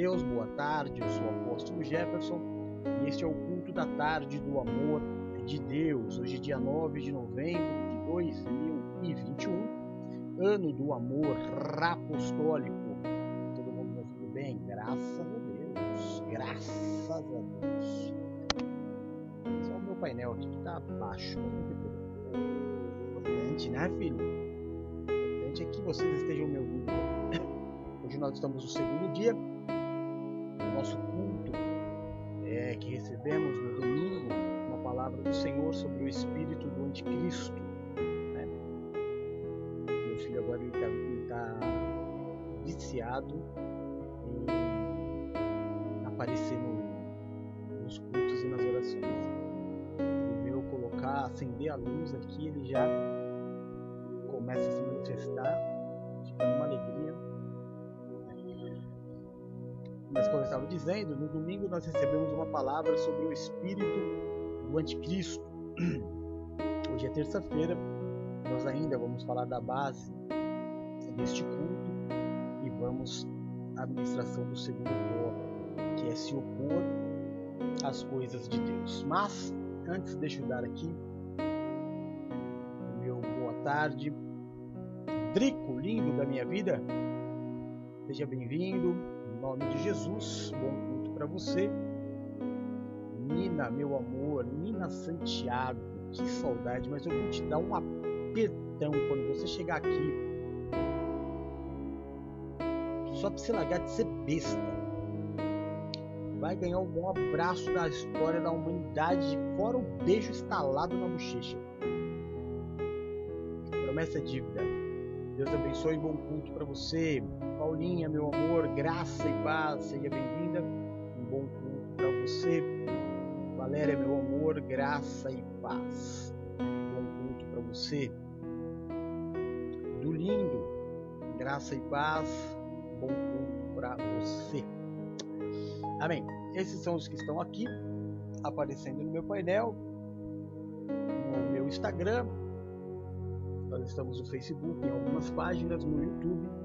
Deus, boa tarde. Eu sou o apóstolo Jefferson e este é o culto da tarde do amor de Deus. Hoje, dia 9 de novembro de 2021, ano do amor apostólico. Todo mundo me ouvindo bem? Graças a Deus, graças a Deus. Só o meu painel aqui que tá baixo, problema. Importante, né, filho? Importante é que vocês estejam me ouvindo. Hoje nós estamos no segundo dia nosso culto é, que recebemos no domingo uma palavra do Senhor sobre o espírito do anticristo. Né? Meu filho agora está tá viciado em aparecer no, nos cultos e nas orações. Ele veio colocar, acender a luz aqui, ele já Mas como eu estava dizendo, no domingo nós recebemos uma palavra sobre o espírito do anticristo. Hoje é terça-feira, nós ainda vamos falar da base deste culto e vamos à administração do segundo ponto, que é se opor às coisas de Deus. Mas antes deixa eu dar aqui o meu boa tarde. Drico, lindo da minha vida, seja bem-vindo. Nome de Jesus, bom culto para você. Nina, meu amor, Nina Santiago, que saudade, mas eu vou te dar um apertão quando você chegar aqui. Só pra você largar de ser besta. Vai ganhar um bom abraço da história da humanidade, fora o beijo instalado na bochecha. Promessa é dívida. Deus abençoe e bom culto para você. Paulinha, meu amor, graça e paz, seja bem-vinda. Um bom culto para você. Valéria, meu amor, graça e paz. Bom culto para você. Do lindo, graça e paz. Bom culto para você. Amém. Esses são os que estão aqui aparecendo no meu painel, no meu Instagram. Nós estamos no Facebook, em algumas páginas, no YouTube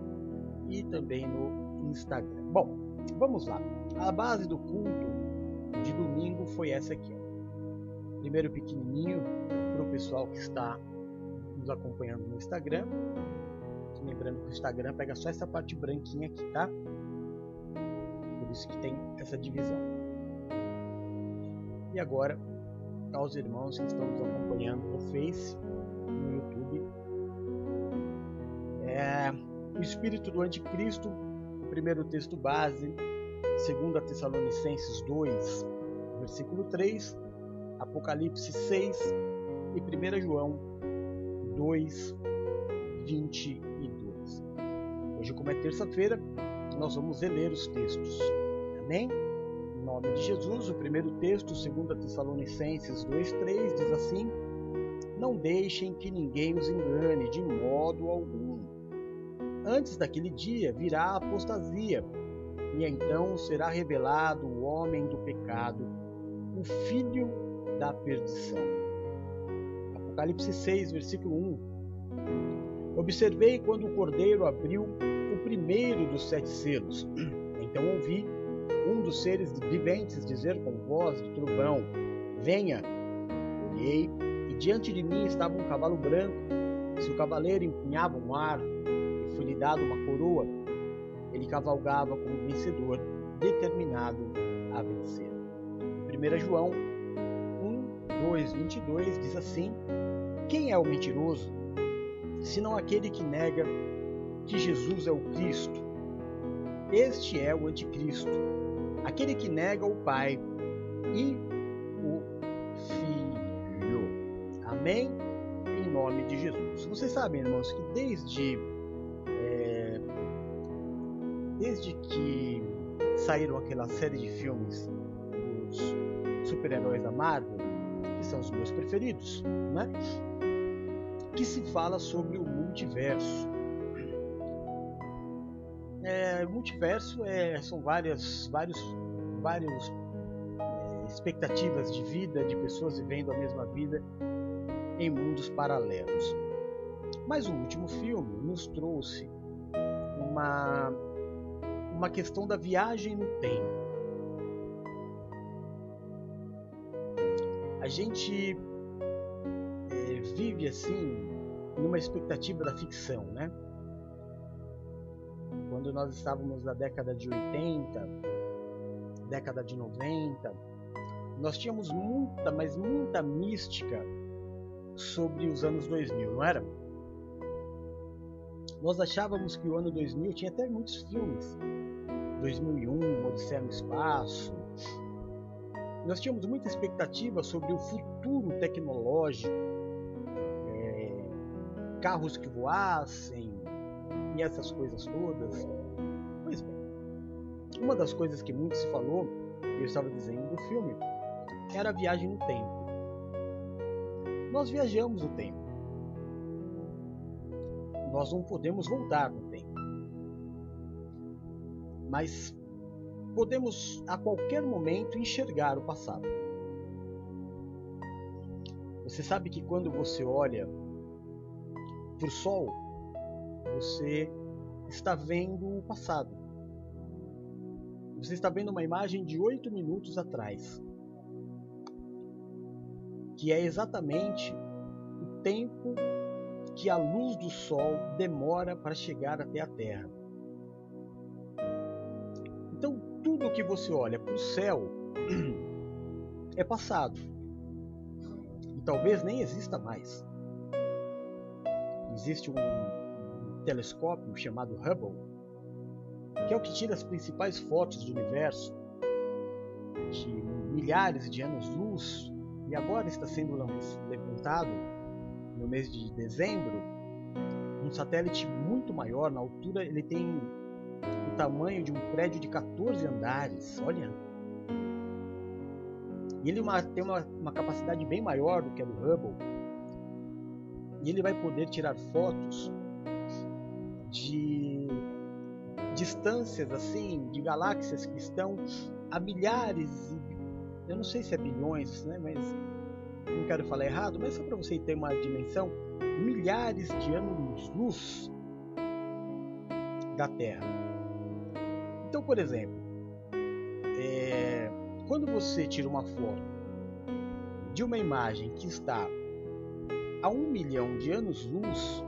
e também no Instagram. Bom, vamos lá. A base do culto de domingo foi essa aqui. Primeiro pequenininho para o pessoal que está nos acompanhando no Instagram. Lembrando que o Instagram pega só essa parte branquinha aqui, tá? Por isso que tem essa divisão. E agora, aos irmãos que estão nos acompanhando no Face, espírito do anticristo, o primeiro texto base, 2 Tessalonicenses 2, versículo 3, Apocalipse 6 e 1 João 2, 22. Hoje, como é terça-feira, nós vamos reler os textos. Amém? Em nome de Jesus, o primeiro texto, 2 Tessalonicenses 2,3, diz assim: Não deixem que ninguém os engane de modo algum. Antes daquele dia virá a apostasia, e então será revelado o homem do pecado, o filho da perdição. Apocalipse 6, versículo 1. Observei quando o cordeiro abriu o primeiro dos sete selos. Então ouvi um dos seres viventes dizer com voz de trovão: Venha! Olhei, e diante de mim estava um cavalo branco. Seu cavaleiro empunhava um arco, e foi-lhe dado uma coroa. Ele cavalgava como vencedor, determinado a vencer. 1 João 1, 2, 22 diz assim: Quem é o mentiroso? Senão aquele que nega que Jesus é o Cristo. Este é o anticristo, aquele que nega o Pai e o Filho. Amém? Em nome de Jesus. Vocês sabem, irmãos, que desde desde que saíram aquela série de filmes dos super-heróis da Marvel, que são os meus preferidos, né? Que se fala sobre o multiverso. É, multiverso é, são várias, vários, vários é, expectativas de vida de pessoas vivendo a mesma vida em mundos paralelos. Mas o último filme nos trouxe uma, uma questão da viagem no tempo. A gente é, vive assim numa expectativa da ficção, né? Quando nós estávamos na década de 80, década de 90, nós tínhamos muita, mas muita mística sobre os anos 2000, não era? Nós achávamos que o ano 2000 tinha até muitos filmes. 2001, Odisseia no Espaço. Nós tínhamos muita expectativa sobre o futuro tecnológico, é, carros que voassem e essas coisas todas. Pois bem, uma das coisas que muito se falou, e eu estava dizendo do filme, era a viagem no tempo. Nós viajamos no tempo. Nós não podemos voltar no tempo. Mas podemos a qualquer momento enxergar o passado. Você sabe que quando você olha para o sol, você está vendo o passado. Você está vendo uma imagem de oito minutos atrás que é exatamente o tempo que a luz do Sol demora para chegar até a Terra. Então, tudo que você olha para o céu é passado. E talvez nem exista mais. Existe um telescópio chamado Hubble, que é o que tira as principais fotos do universo de milhares de anos-luz e agora está sendo levantado no mês de dezembro um satélite muito maior, na altura ele tem o tamanho de um prédio de 14 andares, olha. E ele tem uma, uma capacidade bem maior do que a do Hubble. E ele vai poder tirar fotos de distâncias assim, de galáxias que estão a milhares eu não sei se é bilhões, né, mas não quero falar errado, mas só para você ter uma dimensão, milhares de anos-luz da Terra. Então, por exemplo, é, quando você tira uma foto de uma imagem que está a um milhão de anos-luz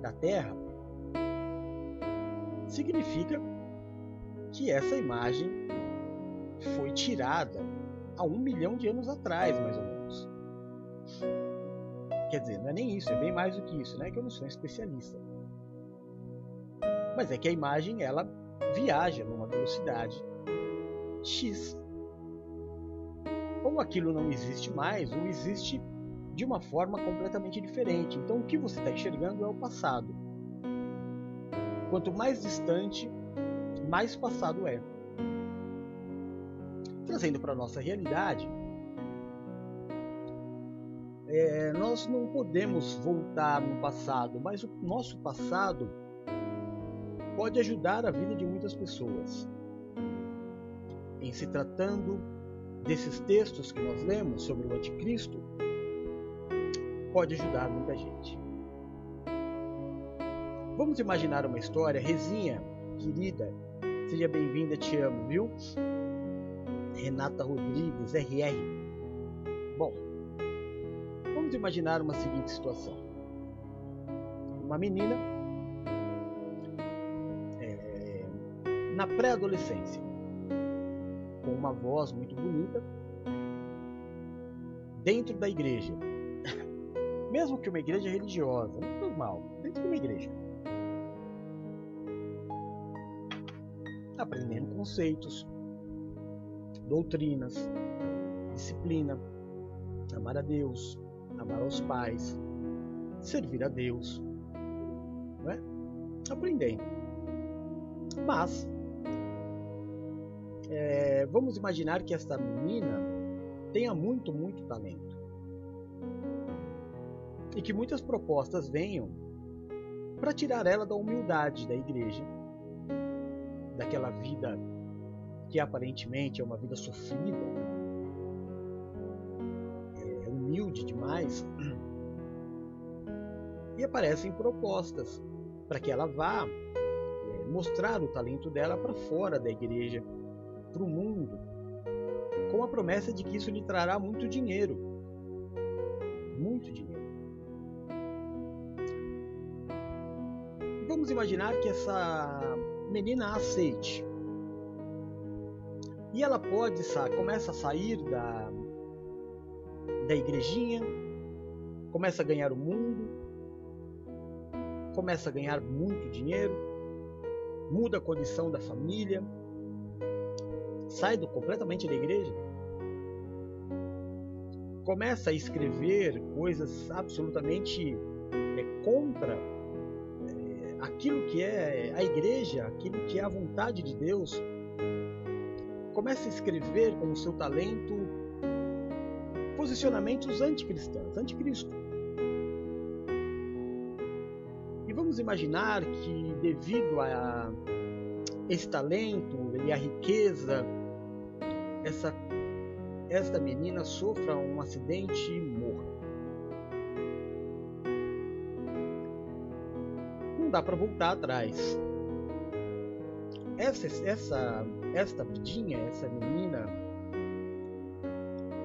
da Terra, significa que essa imagem foi tirada há um milhão de anos atrás, mais ou menos. Quer dizer, não é nem isso, é bem mais do que isso, né? Que eu não sou um especialista. Mas é que a imagem ela viaja numa velocidade x. Ou aquilo não existe mais, ou existe de uma forma completamente diferente. Então o que você está enxergando é o passado. Quanto mais distante, mais passado é trazendo para a nossa realidade, é, nós não podemos voltar no passado, mas o nosso passado pode ajudar a vida de muitas pessoas. Em se tratando desses textos que nós lemos sobre o Anticristo, pode ajudar muita gente. Vamos imaginar uma história, Rezinha, querida, seja bem-vinda, te amo, viu? Renata Rodrigues, RR. Bom, vamos imaginar uma seguinte situação: uma menina é, na pré-adolescência, com uma voz muito bonita, dentro da igreja, mesmo que uma igreja religiosa, normal, dentro de uma igreja. Aprendendo conceitos, doutrinas, disciplina, amar a Deus, amar aos pais, servir a Deus, não é? aprendendo. Mas é, vamos imaginar que esta menina tenha muito, muito talento e que muitas propostas venham para tirar ela da humildade da igreja, daquela vida que aparentemente é uma vida sofrida, é humilde demais, e aparecem propostas para que ela vá é, mostrar o talento dela para fora da igreja, para o mundo, com a promessa de que isso lhe trará muito dinheiro. Muito dinheiro. Vamos imaginar que essa menina aceite. E ela pode, começa a sair da, da igrejinha, começa a ganhar o mundo, começa a ganhar muito dinheiro, muda a condição da família, sai do, completamente da igreja, começa a escrever coisas absolutamente é, contra é, aquilo que é a igreja, aquilo que é a vontade de Deus, começa a escrever com o seu talento posicionamentos anticristãos, anticristo. E vamos imaginar que devido a esse talento e a riqueza, essa esta menina sofra um acidente e morra. Não dá para voltar atrás. Essa, essa, esta vidinha, essa menina,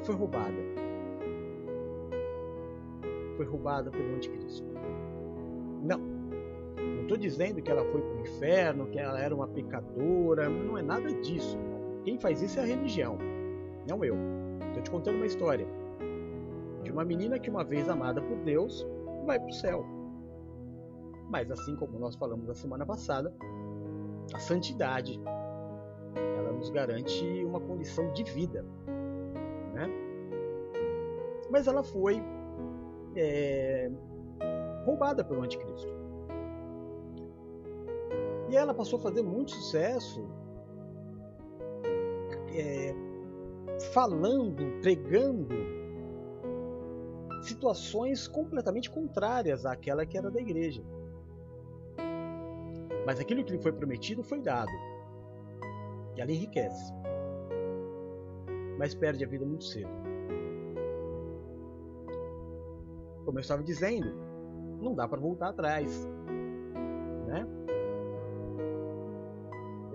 foi roubada. Foi roubada pelo anticristo. Não. Não estou dizendo que ela foi para o inferno, que ela era uma pecadora. Não é nada disso. Quem faz isso é a religião, não eu. Estou te contando uma história de uma menina que, uma vez amada por Deus, vai para o céu. Mas, assim como nós falamos na semana passada, a santidade ela nos garante uma condição de vida, né? Mas ela foi é, roubada pelo anticristo. E ela passou a fazer muito sucesso é, falando, pregando situações completamente contrárias àquela que era da igreja. Mas aquilo que lhe foi prometido foi dado. E ela enriquece. Mas perde a vida muito cedo. Como eu estava dizendo, não dá para voltar atrás. Né?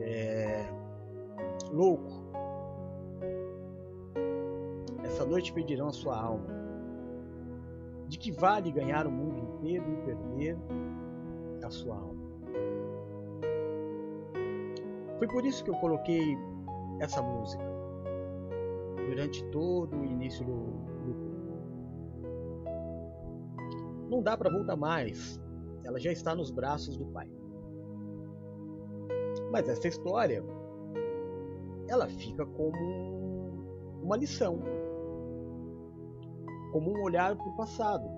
É... Louco. Essa noite pedirão a sua alma. De que vale ganhar o mundo inteiro e perder a sua alma? Foi por isso que eu coloquei essa música durante todo o início do, do não dá para voltar mais. Ela já está nos braços do Pai. Mas essa história, ela fica como uma lição, como um olhar para o passado.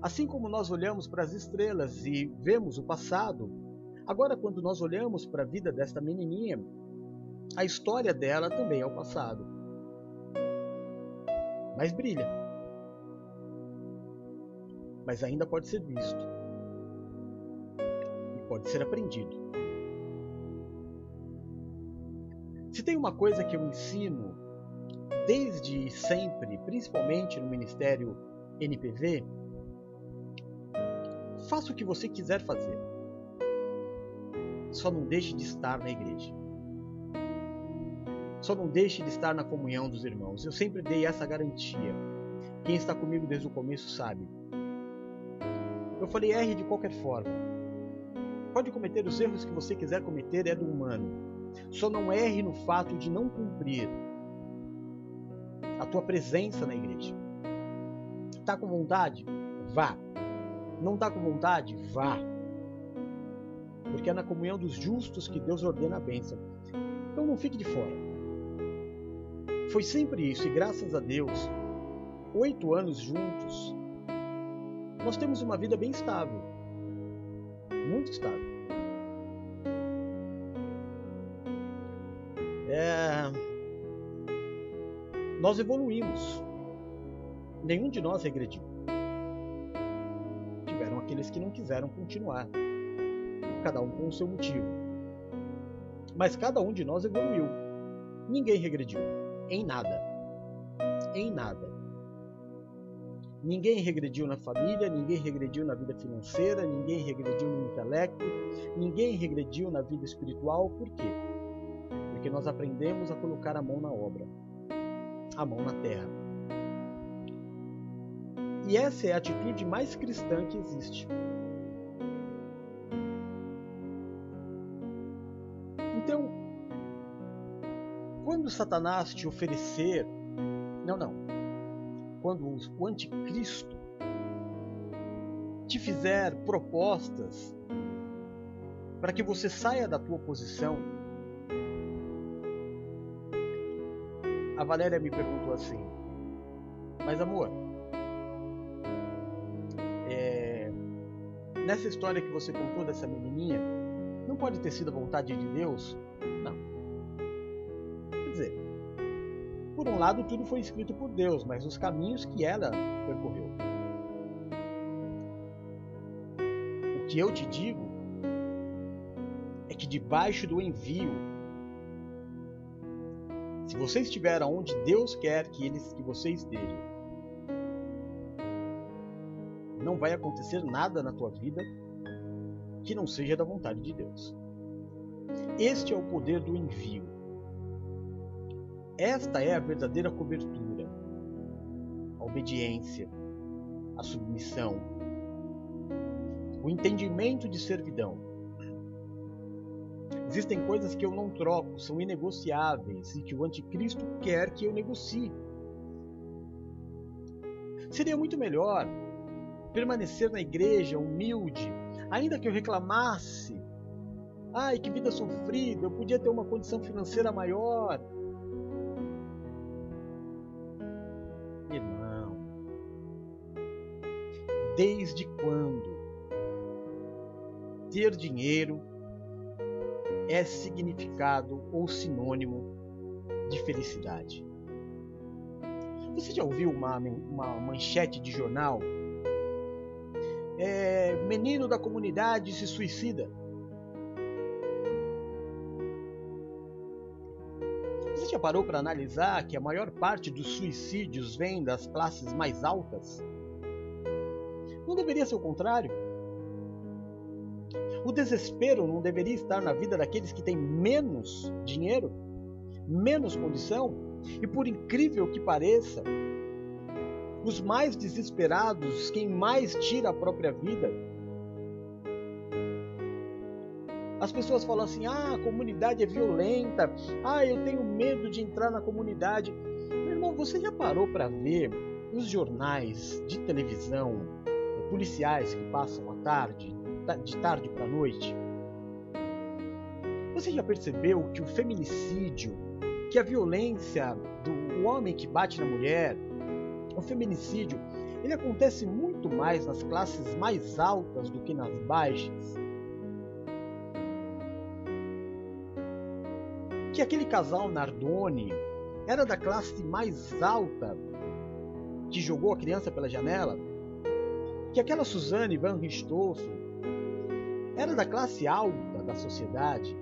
Assim como nós olhamos para as estrelas e vemos o passado, agora quando nós olhamos para a vida desta menininha, a história dela também é o passado. Mas brilha mas ainda pode ser visto e pode ser aprendido. Se tem uma coisa que eu ensino desde sempre, principalmente no Ministério NPV, faça o que você quiser fazer. Só não deixe de estar na igreja. Só não deixe de estar na comunhão dos irmãos. Eu sempre dei essa garantia. Quem está comigo desde o começo sabe. Eu falei erre de qualquer forma. Pode cometer os erros que você quiser cometer, é do humano. Só não erre no fato de não cumprir a tua presença na igreja. Tá com vontade? Vá. Não tá com vontade? Vá. Porque é na comunhão dos justos que Deus ordena a bênção. Então não fique de fora. Foi sempre isso, e graças a Deus, oito anos juntos, nós temos uma vida bem estável. Muito estável. É... Nós evoluímos. Nenhum de nós regrediu. Tiveram aqueles que não quiseram continuar. Cada um com o seu motivo. Mas cada um de nós evoluiu. Ninguém regrediu. Em nada. Em nada. Ninguém regrediu na família, ninguém regrediu na vida financeira, ninguém regrediu no intelecto, ninguém regrediu na vida espiritual. Por quê? Porque nós aprendemos a colocar a mão na obra, a mão na terra. E essa é a atitude mais cristã que existe. Satanás te oferecer, não, não, quando o anticristo te fizer propostas para que você saia da tua posição, a Valéria me perguntou assim, mas amor, é, nessa história que você contou dessa menininha, não pode ter sido a vontade de Deus? Não. Por um lado, tudo foi escrito por Deus, mas os caminhos que ela percorreu. O que eu te digo é que debaixo do envio, se você estiver onde Deus quer que, eles, que você esteja, não vai acontecer nada na tua vida que não seja da vontade de Deus. Este é o poder do envio. Esta é a verdadeira cobertura, a obediência, a submissão, o entendimento de servidão. Existem coisas que eu não troco, são inegociáveis e que o anticristo quer que eu negocie. Seria muito melhor permanecer na igreja humilde, ainda que eu reclamasse. Ai, que vida sofrida, eu podia ter uma condição financeira maior, Desde quando ter dinheiro é significado ou sinônimo de felicidade? Você já ouviu uma, uma manchete de jornal? É, menino da comunidade se suicida. Você já parou para analisar que a maior parte dos suicídios vem das classes mais altas? Não deveria ser o contrário? O desespero não deveria estar na vida daqueles que têm menos dinheiro, menos condição? E por incrível que pareça, os mais desesperados, quem mais tira a própria vida, as pessoas falam assim: ah, a comunidade é violenta, ah, eu tenho medo de entrar na comunidade. Meu irmão, você já parou para ver os jornais de televisão policiais que passam à tarde, de tarde para noite. Você já percebeu que o feminicídio, que a violência do homem que bate na mulher, o feminicídio, ele acontece muito mais nas classes mais altas do que nas baixas? Que aquele casal Nardoni era da classe mais alta que jogou a criança pela janela? Que aquela Suzane van Richthofen era da classe alta da sociedade.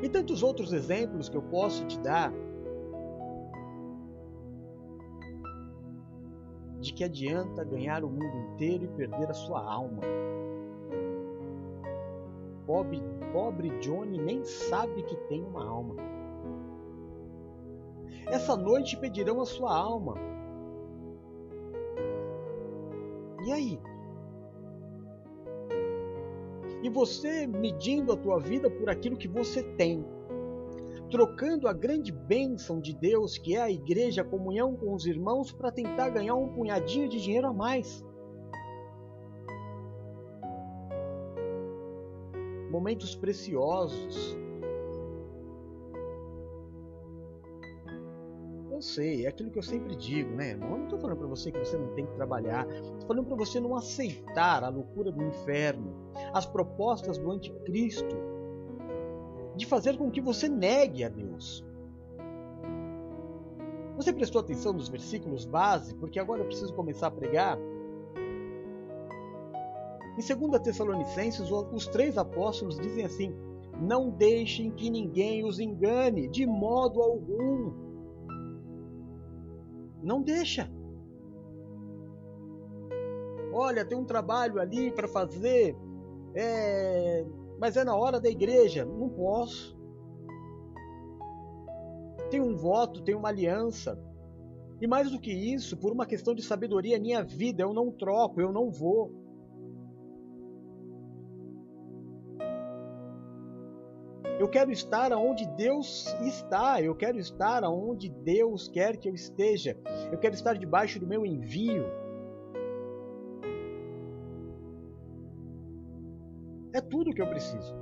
E tantos outros exemplos que eu posso te dar de que adianta ganhar o mundo inteiro e perder a sua alma. Pobre, pobre Johnny nem sabe que tem uma alma. Essa noite pedirão a sua alma E aí? E você medindo a tua vida por aquilo que você tem, trocando a grande bênção de Deus, que é a igreja, a comunhão com os irmãos, para tentar ganhar um punhadinho de dinheiro a mais. Momentos preciosos, sei, é aquilo que eu sempre digo, né, irmão? Eu não estou falando para você que você não tem que trabalhar, estou falando para você não aceitar a loucura do inferno, as propostas do anticristo, de fazer com que você negue a Deus. Você prestou atenção nos versículos base, porque agora eu preciso começar a pregar? Em 2 Tessalonicenses, os três apóstolos dizem assim: Não deixem que ninguém os engane, de modo algum. Não deixa. Olha, tem um trabalho ali para fazer, é... mas é na hora da igreja. Não posso. Tem um voto, tem uma aliança. E mais do que isso, por uma questão de sabedoria, é minha vida, eu não troco, eu não vou. Eu quero estar onde Deus está, eu quero estar onde Deus quer que eu esteja, eu quero estar debaixo do meu envio. É tudo o que eu preciso.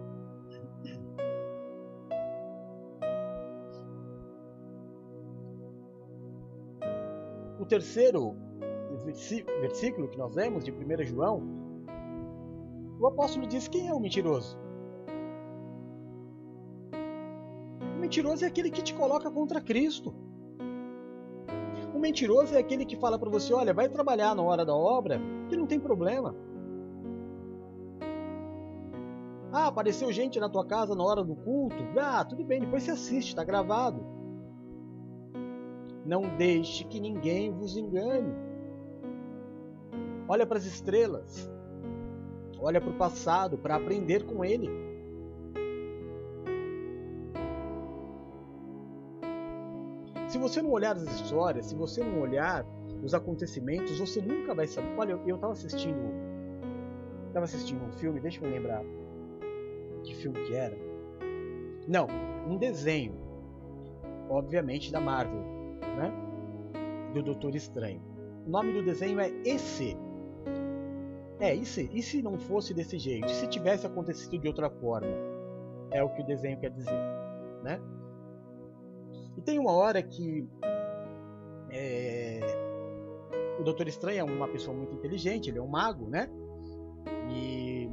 O terceiro versículo que nós lemos de 1 João, o apóstolo diz quem é o mentiroso. Mentiroso é aquele que te coloca contra Cristo. O mentiroso é aquele que fala para você: olha, vai trabalhar na hora da obra, que não tem problema. Ah, apareceu gente na tua casa na hora do culto? Ah, tudo bem, depois você assiste, está gravado. Não deixe que ninguém vos engane. Olha para as estrelas. Olha para o passado para aprender com ele. Se você não olhar as histórias, se você não olhar os acontecimentos, você nunca vai saber. Olha, eu estava assistindo, estava assistindo um filme, deixa eu lembrar que filme que era. Não, um desenho, obviamente da Marvel, né? Do Doutor Estranho. O nome do desenho é EC. É, e e se não fosse desse jeito? E se tivesse acontecido de outra forma? É o que o desenho quer dizer, né? E tem uma hora que é, o Doutor Estranho é uma pessoa muito inteligente, ele é um mago, né? E,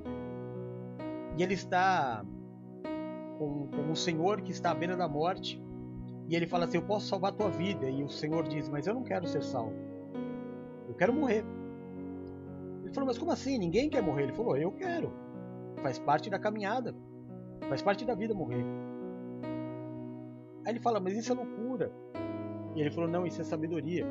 e ele está com, com um senhor que está à beira da morte. E ele fala assim: Eu posso salvar a tua vida. E o senhor diz: Mas eu não quero ser salvo. Eu quero morrer. Ele falou: Mas como assim? Ninguém quer morrer. Ele falou: Eu quero. Faz parte da caminhada. Faz parte da vida morrer. Aí ele fala, mas isso é loucura. E ele falou, não, isso é sabedoria.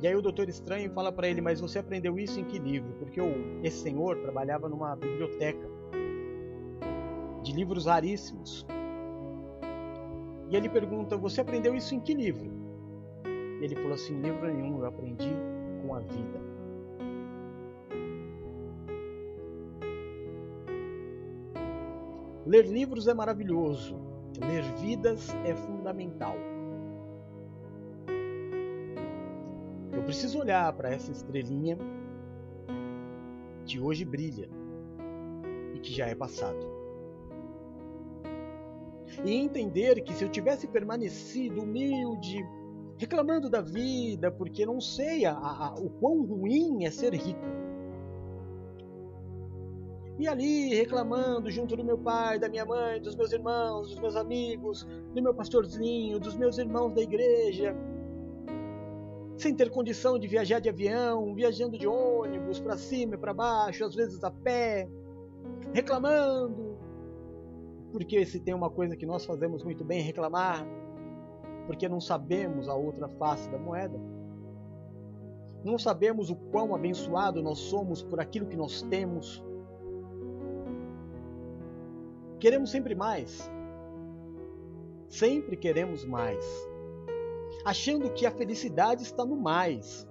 E aí o Doutor Estranho fala para ele, mas você aprendeu isso em que livro? Porque esse senhor trabalhava numa biblioteca de livros raríssimos. E ele pergunta, você aprendeu isso em que livro? E ele falou assim, livro nenhum, eu aprendi com a vida. Ler livros é maravilhoso, Ler vidas é fundamental. Eu preciso olhar para essa estrelinha que hoje brilha e que já é passado. E entender que se eu tivesse permanecido humilde, reclamando da vida, porque não sei a, a, o quão ruim é ser rico, e ali reclamando junto do meu pai, da minha mãe, dos meus irmãos, dos meus amigos, do meu pastorzinho, dos meus irmãos da igreja, sem ter condição de viajar de avião, viajando de ônibus para cima e para baixo, às vezes a pé, reclamando. Porque se tem uma coisa que nós fazemos muito bem, reclamar, porque não sabemos a outra face da moeda. Não sabemos o quão abençoado nós somos por aquilo que nós temos Queremos sempre mais. Sempre queremos mais. Achando que a felicidade está no mais.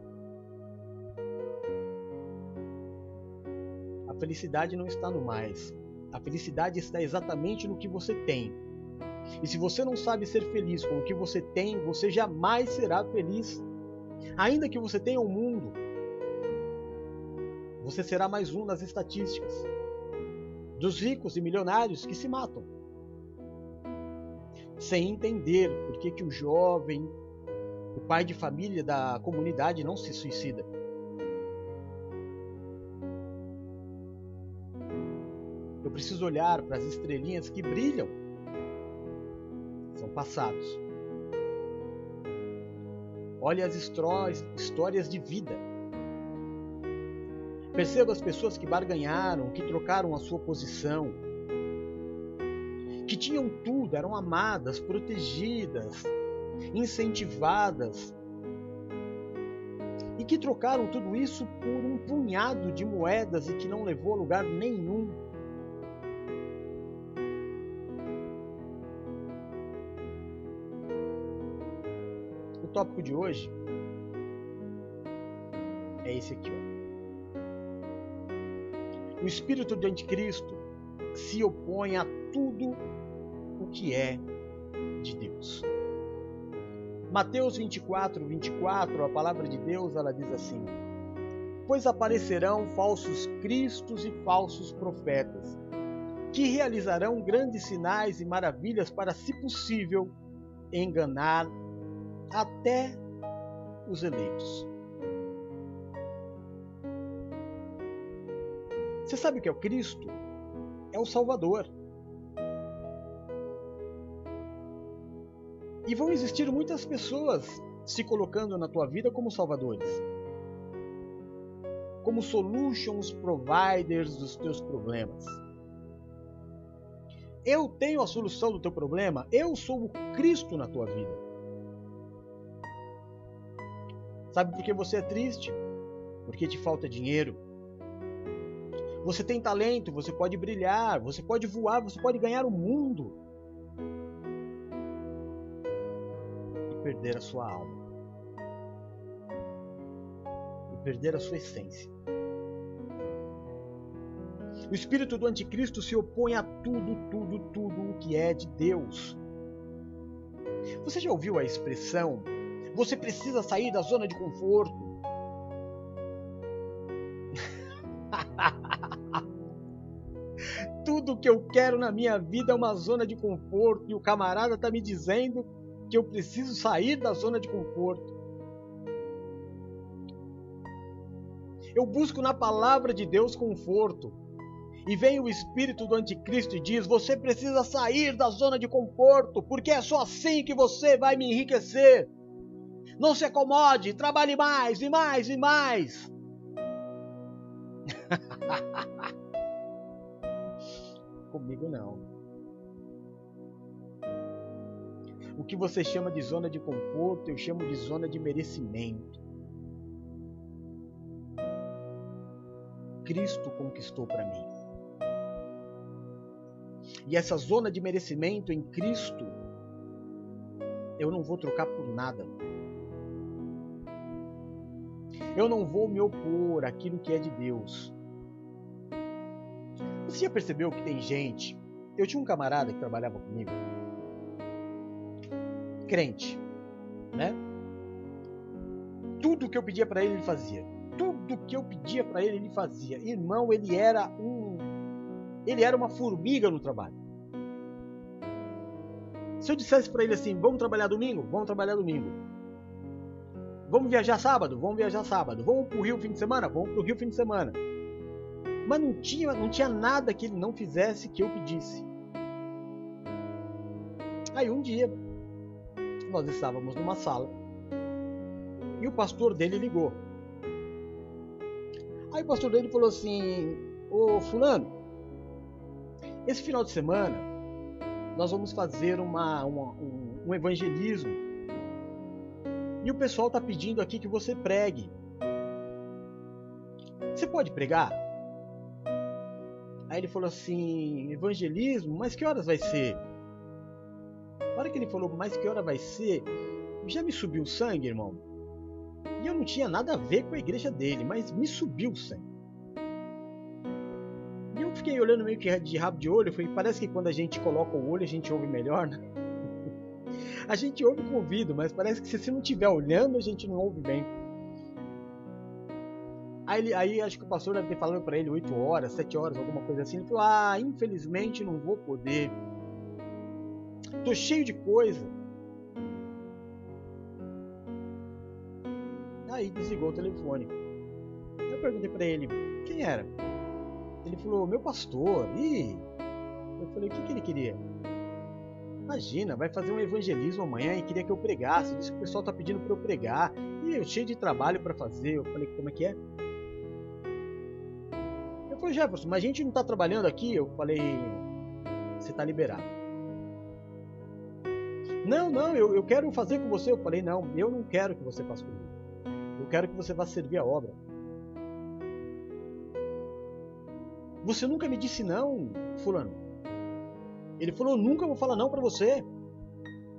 A felicidade não está no mais. A felicidade está exatamente no que você tem. E se você não sabe ser feliz com o que você tem, você jamais será feliz. Ainda que você tenha um mundo, você será mais um nas estatísticas dos ricos e milionários que se matam, sem entender por que, que o jovem, o pai de família da comunidade não se suicida. Eu preciso olhar para as estrelinhas que brilham, são passados. Olhe as histórias de vida Perceba as pessoas que barganharam, que trocaram a sua posição, que tinham tudo, eram amadas, protegidas, incentivadas, e que trocaram tudo isso por um punhado de moedas e que não levou a lugar nenhum. O tópico de hoje é esse aqui. Ó. O espírito do anticristo se opõe a tudo o que é de Deus. Mateus 24, 24, a palavra de Deus, ela diz assim: Pois aparecerão falsos cristos e falsos profetas, que realizarão grandes sinais e maravilhas para, se possível, enganar até os eleitos. Sabe o que é o Cristo? É o Salvador. E vão existir muitas pessoas se colocando na tua vida como salvadores, como solutions providers dos teus problemas. Eu tenho a solução do teu problema, eu sou o Cristo na tua vida. Sabe por que você é triste? Porque te falta dinheiro. Você tem talento, você pode brilhar, você pode voar, você pode ganhar o mundo. perder a sua alma e perder a sua essência. O espírito do anticristo se opõe a tudo, tudo, tudo o que é de Deus. Você já ouviu a expressão? Você precisa sair da zona de conforto. Quero na minha vida uma zona de conforto e o camarada está me dizendo que eu preciso sair da zona de conforto. Eu busco na palavra de Deus conforto. E vem o espírito do anticristo e diz: Você precisa sair da zona de conforto, porque é só assim que você vai me enriquecer. Não se acomode, trabalhe mais e mais e mais. Comigo não. O que você chama de zona de conforto, eu chamo de zona de merecimento. Cristo conquistou para mim. E essa zona de merecimento em Cristo, eu não vou trocar por nada. Eu não vou me opor àquilo que é de Deus. Você já percebeu que tem gente? Eu tinha um camarada que trabalhava comigo crente, né? Tudo que eu pedia para ele, ele fazia. Tudo que eu pedia para ele, ele fazia. Irmão, ele era um ele era uma formiga no trabalho. Se eu dissesse para ele assim, vamos trabalhar domingo? Vamos trabalhar domingo. Vamos viajar sábado? Vamos viajar sábado. Vamos pro Rio fim de semana? Vamos pro Rio fim de semana. Mas não tinha, não tinha nada que ele não fizesse que eu pedisse. Aí um dia, nós estávamos numa sala e o pastor dele ligou. Aí o pastor dele falou assim: Ô Fulano, esse final de semana nós vamos fazer uma, uma um, um evangelismo e o pessoal está pedindo aqui que você pregue. Você pode pregar? Aí ele falou assim: evangelismo? Mas que horas vai ser? hora que ele falou, mas que hora vai ser? Já me subiu o sangue, irmão. E eu não tinha nada a ver com a igreja dele, mas me subiu o sangue. E eu fiquei olhando meio que de rabo de olho. Falei, parece que quando a gente coloca o olho, a gente ouve melhor, né? A gente ouve com o ouvido, mas parece que se você não estiver olhando, a gente não ouve bem. Aí, aí acho que o pastor deve ter falado para ele 8 horas, 7 horas, alguma coisa assim. Ele falou: Ah, infelizmente não vou poder Tô cheio de coisa. Aí desligou o telefone. Eu perguntei para ele quem era. Ele falou, meu pastor. E eu falei, o que, que ele queria? Imagina, vai fazer um evangelismo amanhã e queria que eu pregasse. Disse que o pessoal tá pedindo para eu pregar. E eu cheio de trabalho para fazer. Eu falei, como é que é? Jefferson, mas a gente não tá trabalhando aqui? Eu falei, você tá liberado. Não, não, eu, eu quero fazer com você. Eu falei, não, eu não quero que você faça comigo. Eu quero que você vá servir a obra. Você nunca me disse não, fulano. Ele falou: nunca vou falar não para você.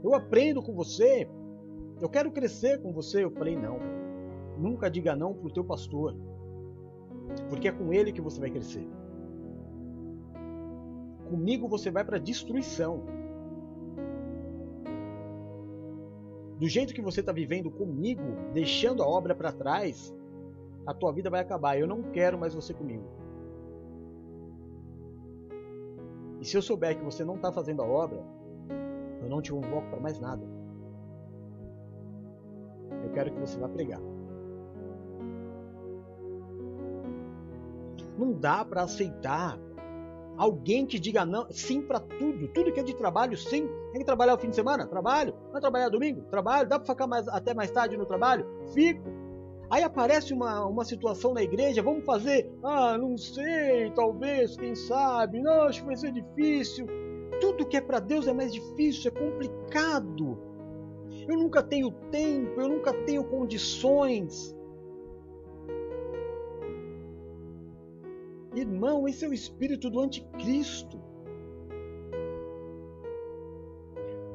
Eu aprendo com você. Eu quero crescer com você. Eu falei: não. Nunca diga não para o teu pastor. Porque é com ele que você vai crescer. Comigo você vai para destruição. Do jeito que você está vivendo comigo, deixando a obra para trás, a tua vida vai acabar. Eu não quero mais você comigo. E se eu souber que você não está fazendo a obra, eu não te convoco para mais nada. Eu quero que você vá pregar. Não dá para aceitar alguém que diga não, sim para tudo, tudo que é de trabalho, sim. Tem que trabalhar o fim de semana? Trabalho. Vai trabalhar domingo? Trabalho. Dá para ficar mais, até mais tarde no trabalho? Fico. Aí aparece uma, uma situação na igreja, vamos fazer, ah, não sei, talvez, quem sabe, não, acho que vai ser difícil. Tudo que é para Deus é mais difícil, é complicado. Eu nunca tenho tempo, eu nunca tenho condições. Irmão, esse é o espírito do anticristo.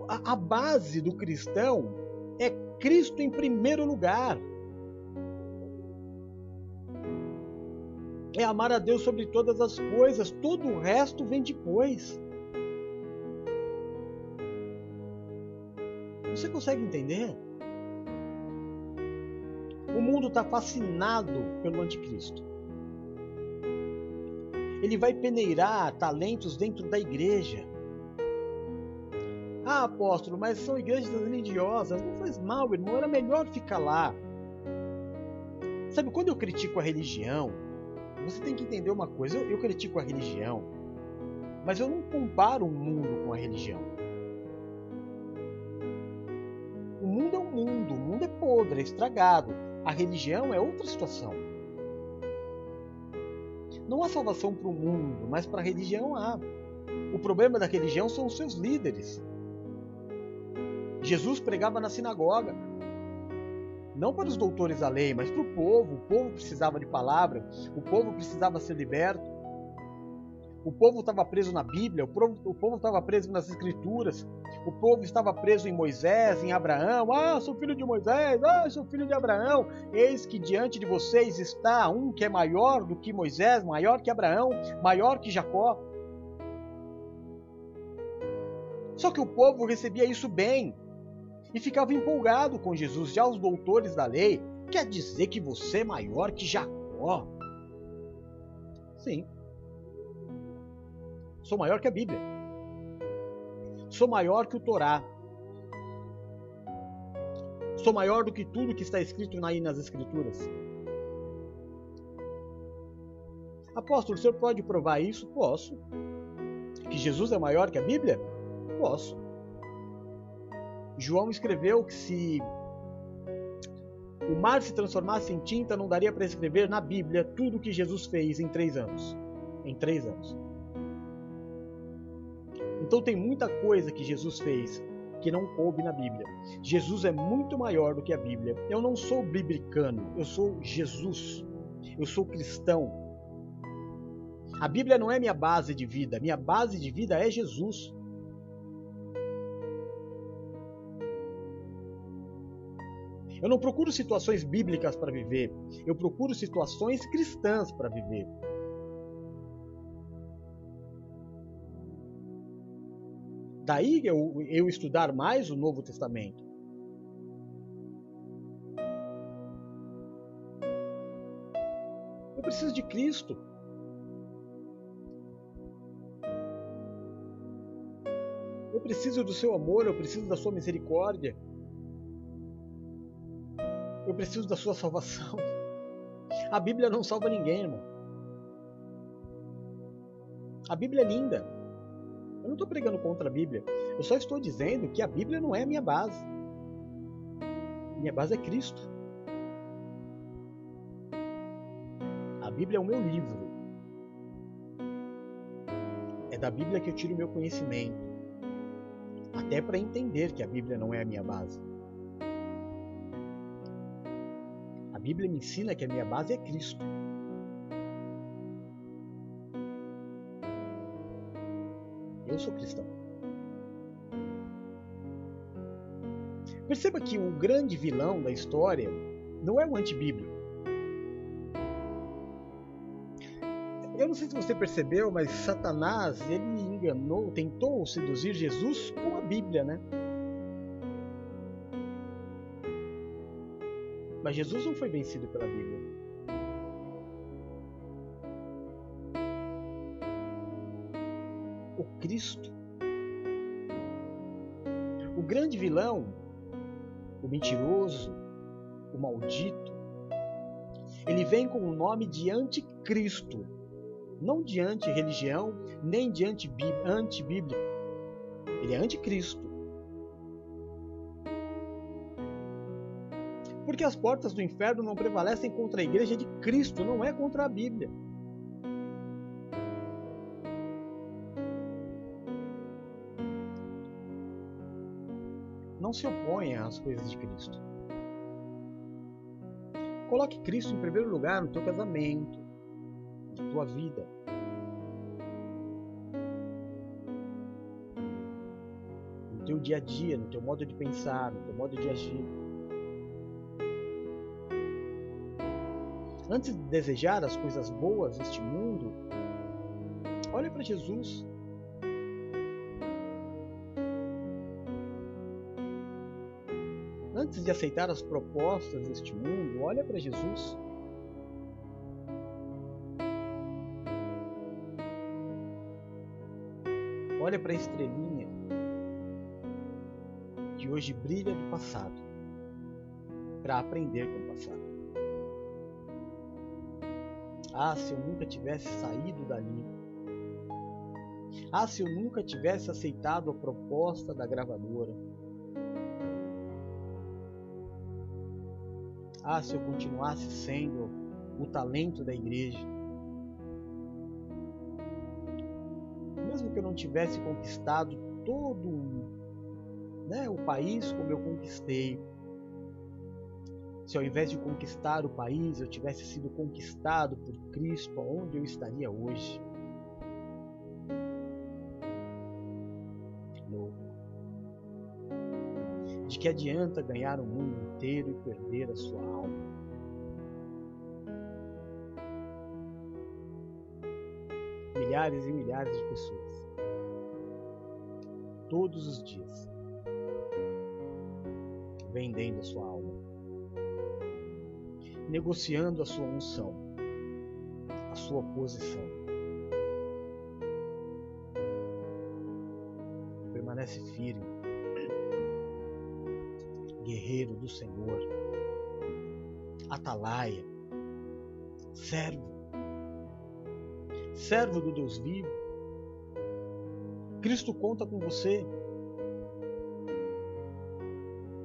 A, a base do cristão é Cristo em primeiro lugar. é amar a Deus sobre todas as coisas, todo o resto vem depois. Você consegue entender? O mundo está fascinado pelo anticristo. Ele vai peneirar talentos dentro da igreja. Ah, apóstolo, mas são igrejas religiosas. Não faz mal, irmão. Era melhor ficar lá. Sabe, quando eu critico a religião, você tem que entender uma coisa: eu, eu critico a religião, mas eu não comparo o mundo com a religião. O mundo é um mundo, o mundo é podre, é estragado. A religião é outra situação. Não há salvação para o mundo, mas para a religião há. O problema da religião são os seus líderes. Jesus pregava na sinagoga não para os doutores da lei, mas para o povo. O povo precisava de palavra, o povo precisava ser liberto. O povo estava preso na Bíblia, o povo, estava preso nas Escrituras, o povo estava preso em Moisés, em Abraão. Ah, sou filho de Moisés, ah, sou filho de Abraão. Eis que diante de vocês está um que é maior do que Moisés, maior que Abraão, maior que Jacó. Só que o povo recebia isso bem, e ficava empolgado com Jesus. Já os doutores da lei, quer dizer que você é maior que Jacó? Sim. Sou maior que a Bíblia. Sou maior que o Torá. Sou maior do que tudo que está escrito aí nas Escrituras. Apóstolo, o senhor pode provar isso? Posso. Que Jesus é maior que a Bíblia? Posso. João escreveu que se o mar se transformasse em tinta, não daria para escrever na Bíblia tudo o que Jesus fez em três anos. Em três anos. Então tem muita coisa que Jesus fez que não coube na Bíblia. Jesus é muito maior do que a Bíblia. Eu não sou biblicano, eu sou Jesus. Eu sou cristão. A Bíblia não é minha base de vida, minha base de vida é Jesus. Eu não procuro situações bíblicas para viver, eu procuro situações cristãs para viver. Daí eu, eu estudar mais o Novo Testamento. Eu preciso de Cristo. Eu preciso do seu amor, eu preciso da sua misericórdia. Eu preciso da sua salvação. A Bíblia não salva ninguém, irmão. A Bíblia é linda. Eu não estou pregando contra a Bíblia. Eu só estou dizendo que a Bíblia não é a minha base. Minha base é Cristo. A Bíblia é o meu livro. É da Bíblia que eu tiro o meu conhecimento. Até para entender que a Bíblia não é a minha base. Bíblia me ensina que a minha base é Cristo. Eu sou cristão. Perceba que o grande vilão da história não é o antibíblico. Eu não sei se você percebeu, mas Satanás ele enganou, tentou seduzir Jesus com a Bíblia, né? Mas Jesus não foi vencido pela Bíblia. Cristo. O grande vilão, o mentiroso, o maldito, ele vem com o nome de anticristo, não de anti-religião, nem de anti-bíblico. Ele é anticristo. Porque as portas do inferno não prevalecem contra a igreja de Cristo, não é contra a Bíblia. Não se oponha às coisas de Cristo. Coloque Cristo em primeiro lugar no teu casamento, na tua vida. No teu dia a dia, no teu modo de pensar, no teu modo de agir. Antes de desejar as coisas boas deste mundo, olhe para Jesus. Antes de aceitar as propostas deste mundo, olha para Jesus. Olha para a estrelinha que hoje brilha do passado, para aprender com o passado. Ah, se eu nunca tivesse saído dali. Ah, se eu nunca tivesse aceitado a proposta da gravadora. Ah, se eu continuasse sendo o talento da igreja. Mesmo que eu não tivesse conquistado todo né, o país como eu conquistei, se ao invés de conquistar o país eu tivesse sido conquistado por Cristo, aonde eu estaria hoje? Que adianta ganhar o mundo inteiro e perder a sua alma? Milhares e milhares de pessoas, todos os dias, vendendo a sua alma. Negociando a sua unção, a sua posição. Permanece firme, guerreiro do Senhor, atalaia, servo, servo do Deus vivo. Cristo conta com você.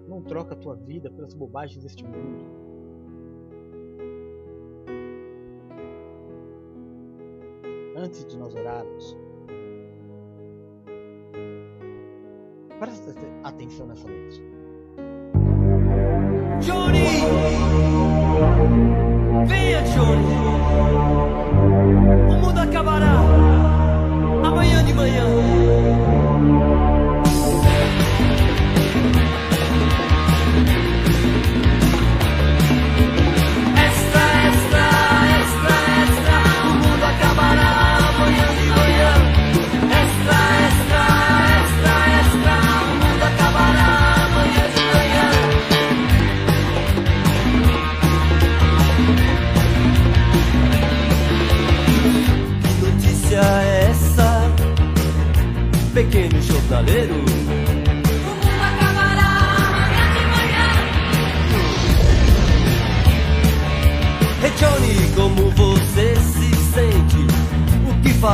Não troca a tua vida pelas bobagens deste mundo. antes de nós orarmos, presta atenção nessa letra. Johnny! Venha, Johnny! O mundo acabará amanhã de manhã.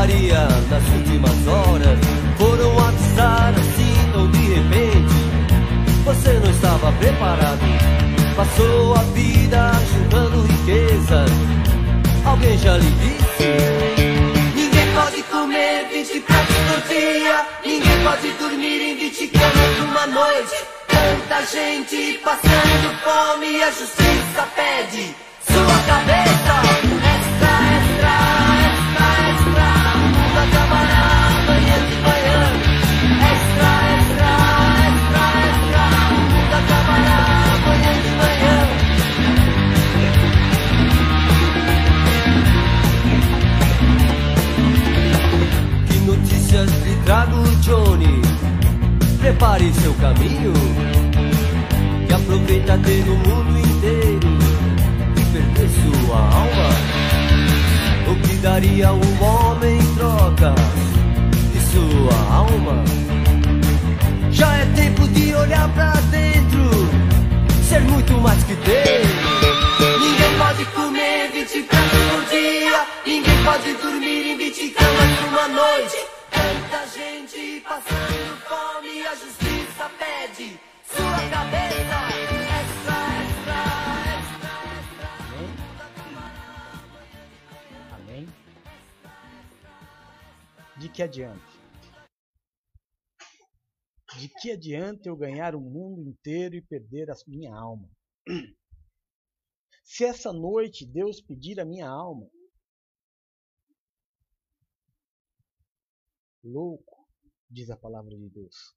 Faria nas últimas horas? Foram avisar assim ou de repente? Você não estava preparado. Passou a vida juntando riquezas. Alguém já lhe disse? Ninguém pode comer 20 pratos por dia. Ninguém pode dormir em 20 camas numa noite. Tanta Tanta gente passando fome, a justiça pede sua cabeça. Johnny? Prepare seu caminho. Que aproveita ter o mundo inteiro e perder sua alma. O que daria um homem em troca de sua alma? Já é tempo de olhar pra dentro, ser muito mais que ter. Ninguém pode comer 20 pratos por dia, ninguém pode dormir em 20 camas numa noite. Tanta gente passando fome, a justiça pede sua cabeça. Extra. Amém? De que adianta? De que adianta eu ganhar o mundo inteiro e perder a minha alma? Se essa noite Deus pedir a minha alma, louco, diz a palavra de Deus.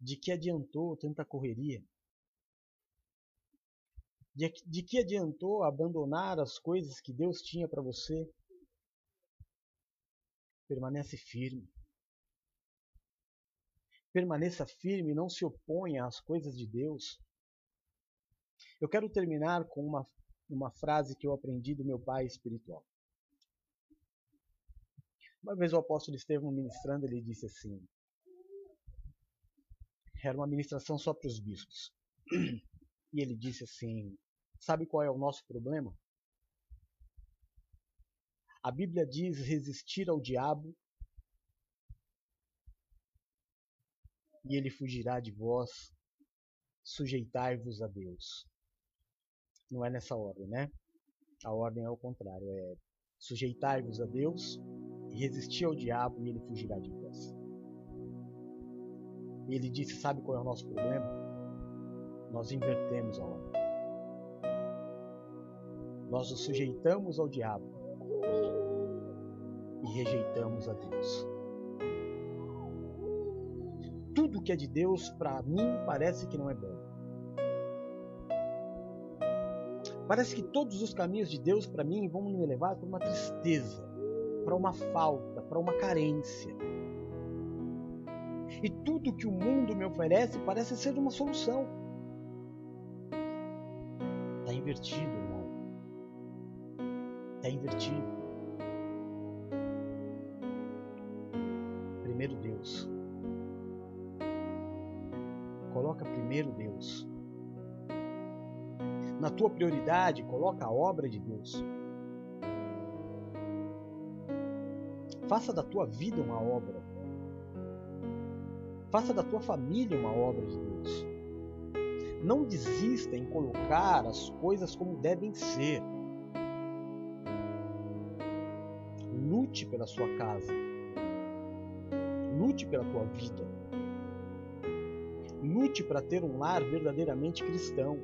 De que adiantou tanta correria? De, de que adiantou abandonar as coisas que Deus tinha para você? Permanece firme. Permaneça firme, não se oponha às coisas de Deus. Eu quero terminar com uma, uma frase que eu aprendi do meu pai espiritual. Uma vez o apóstolo Estevão ministrando, ele disse assim: era uma ministração só para os bispos. E ele disse assim: Sabe qual é o nosso problema? A Bíblia diz resistir ao diabo e ele fugirá de vós, sujeitai-vos a Deus. Não é nessa ordem, né? A ordem é o contrário, é sujeitai-vos a Deus resistir ao diabo e ele fugirá de vós. E ele disse: Sabe qual é o nosso problema? Nós invertemos a ordem. Nós nos sujeitamos ao diabo e rejeitamos a Deus. Tudo que é de Deus, para mim, parece que não é bom. Parece que todos os caminhos de Deus, para mim, vão me levar para uma tristeza, para uma falta, para uma carência. E tudo que o mundo me oferece parece ser uma solução. Está invertido, irmão. Está invertido. Primeiro Deus. Coloca primeiro Deus. Na tua prioridade, coloca a obra de Deus. Faça da tua vida uma obra. Faça da tua família uma obra de Deus. Não desista em colocar as coisas como devem ser. Lute pela sua casa. Lute pela tua vida. Lute para ter um lar verdadeiramente cristão.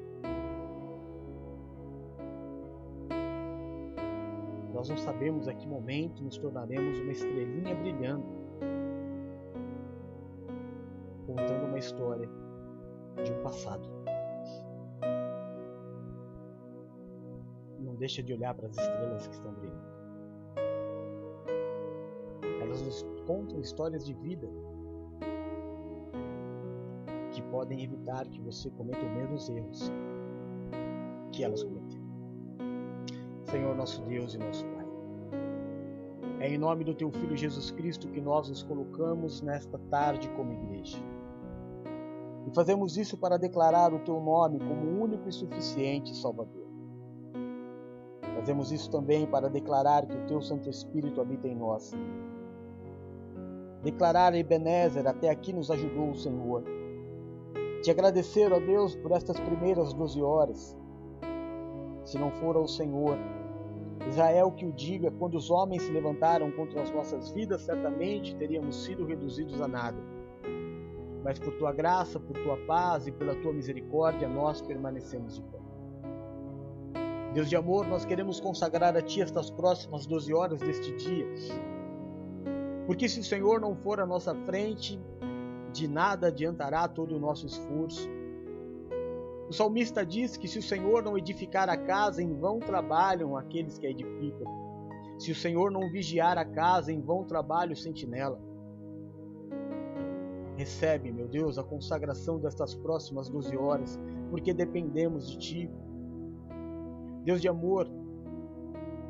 Nós não sabemos a que momento nos tornaremos uma estrelinha brilhando, contando uma história de um passado. Não deixa de olhar para as estrelas que estão brilhando. Elas nos contam histórias de vida que podem evitar que você cometa os mesmos erros que elas cometeram. Senhor nosso Deus e nosso Pai. É em nome do Teu Filho Jesus Cristo que nós nos colocamos nesta tarde como igreja. E fazemos isso para declarar o Teu nome como único e suficiente Salvador. Fazemos isso também para declarar que o Teu Santo Espírito habita em nós. Declarar Ebenezer, até aqui nos ajudou o Senhor. Te agradecer, ó Deus, por estas primeiras 12 horas. Se não for ao Senhor, Israel que o diga, quando os homens se levantaram contra as nossas vidas, certamente teríamos sido reduzidos a nada. mas por tua graça, por tua paz e pela tua misericórdia, nós permanecemos de pé. Deus de amor, nós queremos consagrar a Ti estas próximas 12 horas deste dia. Porque se o Senhor não for à nossa frente, de nada adiantará todo o nosso esforço. O salmista diz que se o Senhor não edificar a casa, em vão trabalham aqueles que a edificam. Se o Senhor não vigiar a casa, em vão trabalha o sentinela. Recebe, meu Deus, a consagração destas próximas 12 horas, porque dependemos de Ti. Deus de amor,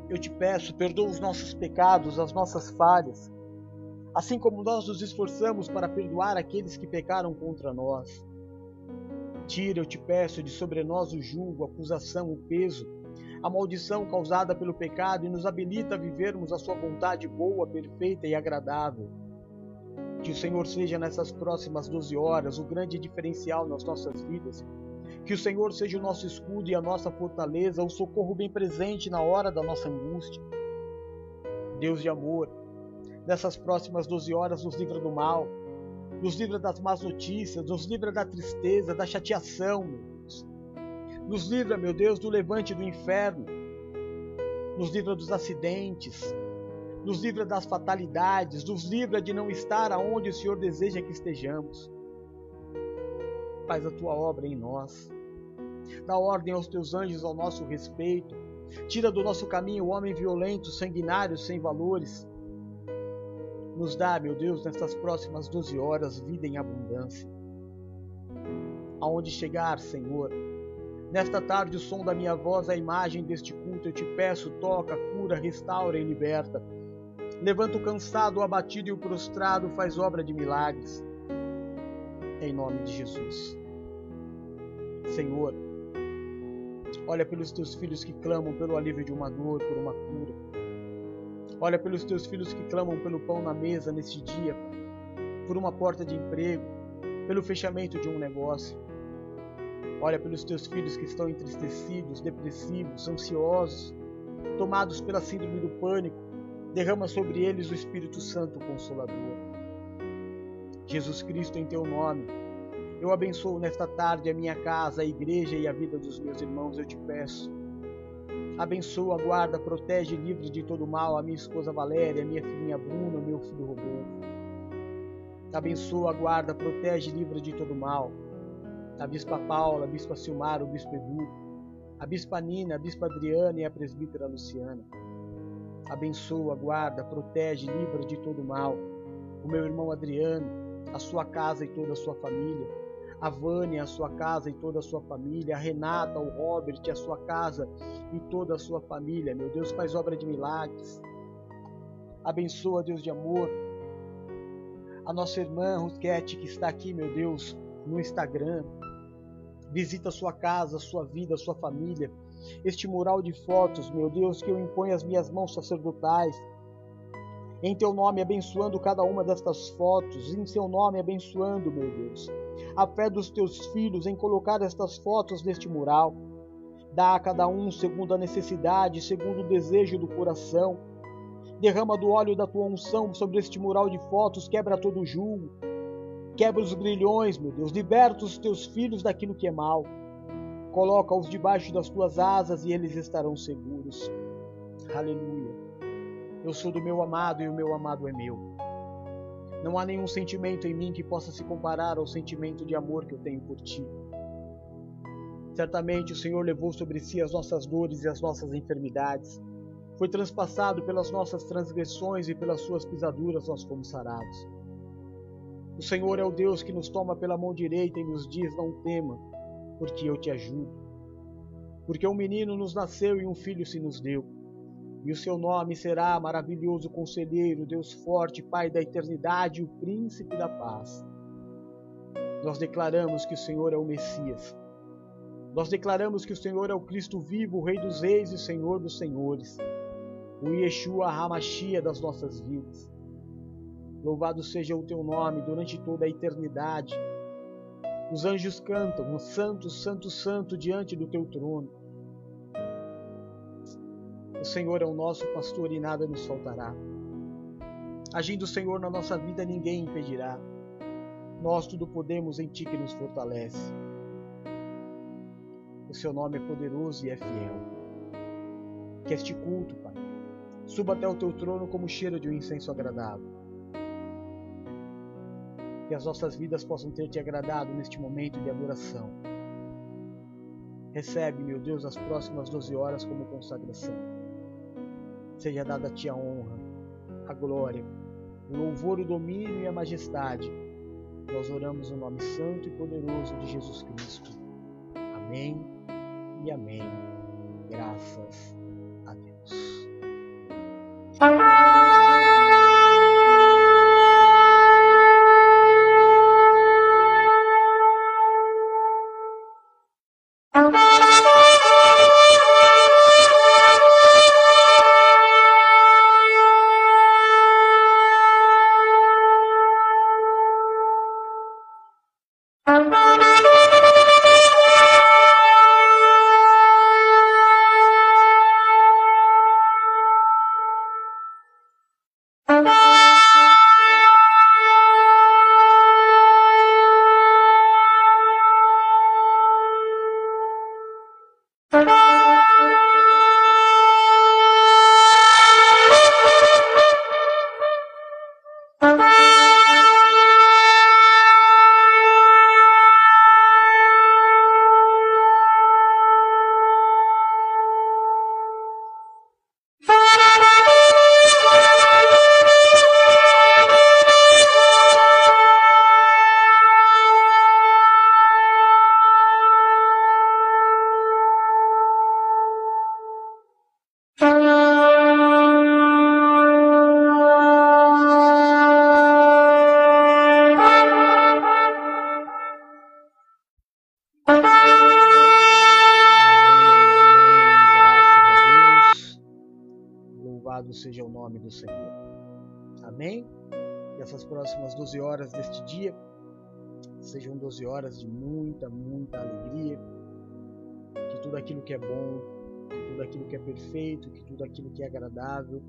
eu te peço, perdoa os nossos pecados, as nossas falhas, assim como nós nos esforçamos para perdoar aqueles que pecaram contra nós. Tira, eu te peço, de sobre nós o julgo, a acusação, o peso, a maldição causada pelo pecado e nos habilita a vivermos a Sua vontade boa, perfeita e agradável. Que o Senhor seja nessas próximas 12 horas o grande diferencial nas nossas vidas. Que o Senhor seja o nosso escudo e a nossa fortaleza, o socorro bem presente na hora da nossa angústia. Deus de amor, nessas próximas 12 horas nos livra do mal, nos livra das más notícias, nos livra da tristeza, da chateação, meu Deus. Nos livra, meu Deus, do levante do inferno, nos livra dos acidentes, nos livra das fatalidades, nos livra de não estar aonde o Senhor deseja que estejamos. Faz a tua obra em nós. Dá ordem aos teus anjos ao nosso respeito. Tira do nosso caminho o homem violento, sanguinário, sem valores. Nos dá, meu Deus, nestas próximas 12 horas, vida em abundância. Aonde chegar, Senhor, Nesta tarde, o som da minha voz, a imagem deste culto, eu te peço, toca, cura, restaura e liberta. Levanta o cansado, o abatido e o prostrado, faz obra de milagres. Em nome de Jesus. Senhor, olha pelos teus filhos que clamam pelo alívio de uma dor, por uma cura. Olha pelos teus filhos que clamam pelo pão na mesa neste dia, por uma porta de emprego, pelo fechamento de um negócio. Olha pelos teus filhos que estão entristecidos, depressivos, ansiosos, tomados pela síndrome do pânico. Derrama sobre eles o Espírito Santo Consolador. Jesus Cristo, em teu nome, eu abençoo nesta tarde a minha casa, a igreja e a vida dos meus irmãos, eu te peço. Abençoa, guarda, protege livre de todo mal a minha esposa Valéria, a minha filhinha Bruna, meu filho Rodolfo. Abençoa, guarda, protege livre de todo mal a Bispa Paula, a Bispa Silmar, o Bispo Edu, a Bispa Nina, a Bispa Adriana e a Presbítera Luciana. Abençoa, guarda, protege, livra de todo mal o meu irmão Adriano, a sua casa e toda a sua família, a Vânia, a sua casa e toda a sua família, a Renata, o Robert, a sua casa e toda a sua família. Meu Deus, faz obra de milagres. Abençoa, Deus de amor, a nossa irmã Ruskete que está aqui, meu Deus, no Instagram, visita a sua casa, a sua vida, a sua família. Este mural de fotos, meu Deus, que eu imponho as minhas mãos sacerdotais. Em teu nome abençoando cada uma destas fotos, em seu nome abençoando, meu Deus, a fé dos teus filhos em colocar estas fotos neste mural. Dá a cada um segundo a necessidade, segundo o desejo do coração. Derrama do óleo da tua unção sobre este mural de fotos, quebra todo o julgo Quebra os grilhões, meu Deus. Liberta os teus filhos daquilo que é mal. Coloca-os debaixo das tuas asas e eles estarão seguros. Aleluia. Eu sou do meu amado e o meu amado é meu. Não há nenhum sentimento em mim que possa se comparar ao sentimento de amor que eu tenho por ti. Certamente o Senhor levou sobre si as nossas dores e as nossas enfermidades. Foi transpassado pelas nossas transgressões e pelas suas pisaduras nós fomos sarados. O Senhor é o Deus que nos toma pela mão direita e nos diz: Não tema, porque eu te ajudo. Porque um menino nos nasceu e um filho se nos deu. E o seu nome será maravilhoso conselheiro, Deus forte, Pai da eternidade, o príncipe da paz. Nós declaramos que o Senhor é o Messias. Nós declaramos que o Senhor é o Cristo vivo, o Rei dos Reis e Senhor dos Senhores, o Yeshua Hamashia das nossas vidas. Louvado seja o teu nome durante toda a eternidade. Os anjos cantam, Santo, Santo, Santo, diante do teu trono. O Senhor é o nosso pastor e nada nos faltará. Agindo o Senhor na nossa vida, ninguém impedirá. Nós tudo podemos em Ti que nos fortalece. O Seu nome é poderoso e é fiel. Que este culto, Pai, suba até o Teu trono como cheiro de um incenso agradável. Que as nossas vidas possam ter Te agradado neste momento de adoração. Recebe, meu Deus, as próximas 12 horas como consagração. Seja dada a Ti a honra, a glória, o louvor, o domínio e a majestade. Nós oramos no nome santo e poderoso de Jesus Cristo. Amém e amém. Graças a Deus. Aquilo que é bom, que tudo aquilo que é perfeito, que tudo aquilo que é agradável,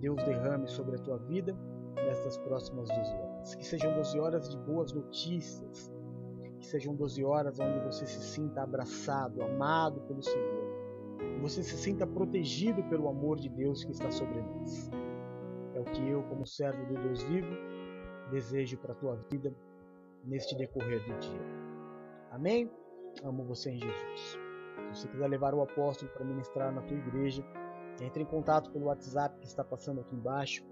Deus derrame sobre a tua vida nestas próximas 12 horas. Que sejam 12 horas de boas notícias. Que sejam 12 horas onde você se sinta abraçado, amado pelo Senhor você se sinta protegido pelo amor de Deus que está sobre nós. É o que eu, como servo do Deus vivo, desejo para a tua vida neste decorrer do dia. Amém? Amo você em Jesus. Se você quiser levar o apóstolo para ministrar na tua igreja, entre em contato pelo WhatsApp que está passando aqui embaixo.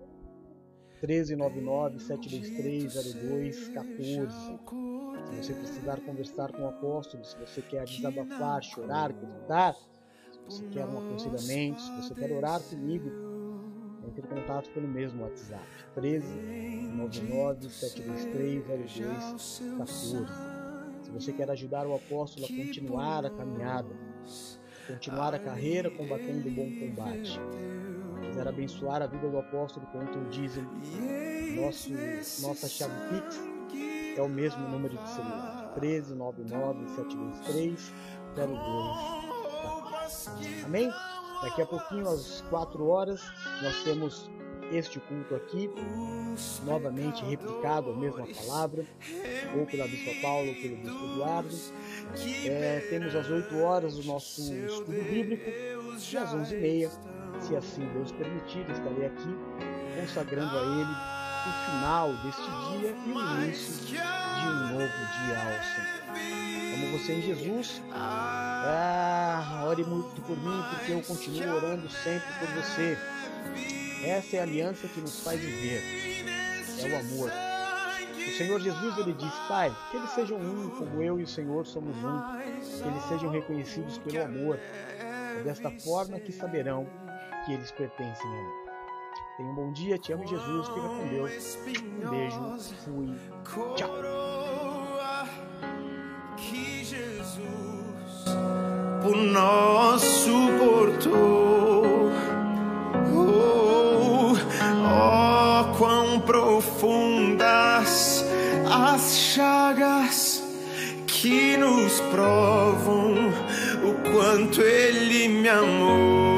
1399-723-0214. Se você precisar conversar com o apóstolo, se você quer desabafar, chorar, gritar, se você quer um aconselhamento, se você quer orar comigo, entre em contato pelo mesmo WhatsApp. 13 99 723 0214. Se você quer ajudar o apóstolo a continuar a caminhada, continuar a carreira combatendo o bom combate, quiser abençoar a vida do apóstolo com o dízimo, nosso, nossa chave Pix é o mesmo número de celular. 13 99 723 0214. Amém? Daqui a pouquinho, às 4 horas, nós temos este culto aqui, novamente replicado a mesma palavra, ou pela Bispa Paulo, ou pelo Bispo Eduardo. É, temos às 8 horas o nosso estudo bíblico, e às 11h30, se assim Deus permitir, estarei aqui consagrando a Ele o final deste dia e o início de um novo dia ao Senhor. Amo você em Jesus. Ah, ore muito por mim, porque eu continuo orando sempre por você. Essa é a aliança que nos faz viver. É o amor. O Senhor Jesus ele diz, Pai, que eles sejam um, como eu e o Senhor somos um, que eles sejam reconhecidos pelo amor. É desta forma que saberão que eles pertencem a mim. Tenha um bom dia, te amo Jesus, fica com Deus. Um beijo, fui, tchau. por nós que nos provam o quanto Ele me amou.